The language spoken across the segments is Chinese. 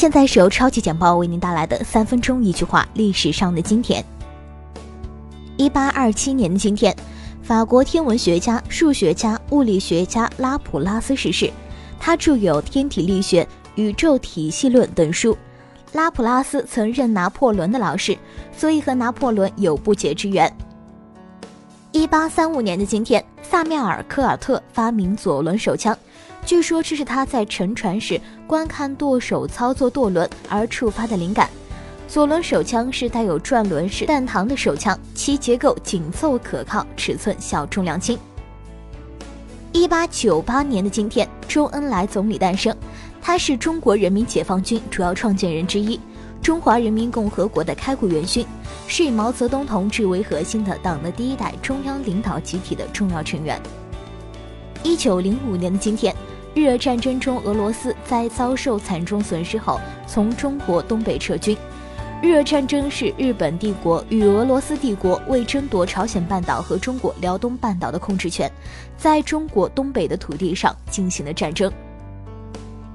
现在是由超级简报为您带来的三分钟一句话历史上的今天。一八二七年的今天，法国天文学家、数学家、物理学家拉普拉斯逝世。他著有《天体力学》《宇宙体系论》等书。拉普拉斯曾任拿破仑的老师，所以和拿破仑有不解之缘。一八三五年的今天，萨缪尔·科尔特发明左轮手枪。据说这是他在乘船时观看舵手操作舵轮而触发的灵感。左轮手枪是带有转轮式弹膛的手枪，其结构紧凑可靠，尺寸小，重量轻。一八九八年的今天，周恩来总理诞生，他是中国人民解放军主要创建人之一，中华人民共和国的开国元勋，是以毛泽东同志为核心的党的第一代中央领导集体的重要成员。一九零五年的今天。日俄战争中，俄罗斯在遭受惨重损失后，从中国东北撤军。日俄战争是日本帝国与俄罗斯帝国为争夺朝鲜半岛和中国辽东半岛的控制权，在中国东北的土地上进行的战争。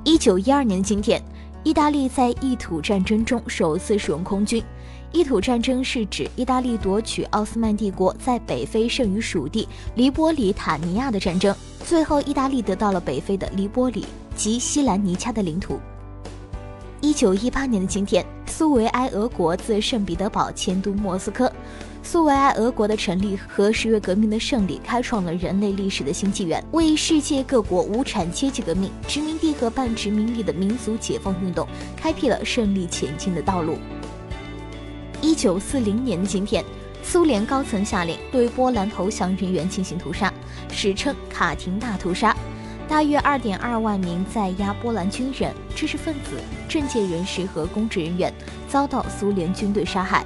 一九一二年今天，意大利在意土战争中首次使用空军。意土战争是指意大利夺取奥斯曼帝国在北非剩余属地黎波里塔尼亚的战争。最后，意大利得到了北非的黎波里及西兰尼加的领土。一九一八年的今天，苏维埃俄国自圣彼得堡迁都莫斯科。苏维埃俄国的成立和十月革命的胜利，开创了人类历史的新纪元，为世界各国无产阶级革命、殖民地和半殖民地的民族解放运动，开辟了胜利前进的道路。一九四零年的今天，苏联高层下令对波兰投降人员进行屠杀，史称“卡廷大屠杀”。大约二点二万名在押波兰军人、知识分子、政界人士和公职人员遭到苏联军队杀害。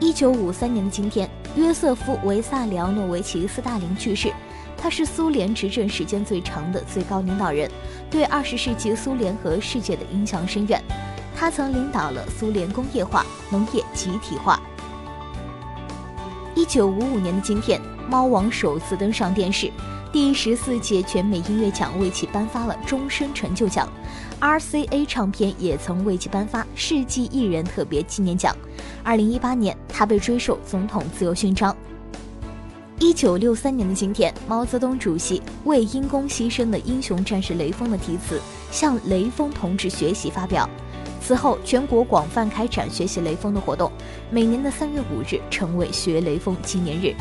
一九五三年的今天，约瑟夫·维萨里奥诺维奇·斯大林去世。他是苏联执政时间最长的最高领导人，对二十世纪苏联和世界的影响深远。他曾领导了苏联工业化、农业集体化。一九五五年的今天，猫王首次登上电视。第十四届全美音乐奖为其颁发了终身成就奖，RCA 唱片也曾为其颁发世纪艺人特别纪念奖。二零一八年，他被追授总统自由勋章。一九六三年的今天，毛泽东主席为因公牺牲的英雄战士雷锋的题词向雷锋同志学习发表。此后，全国广泛开展学习雷锋的活动，每年的三月五日成为学雷锋纪念日。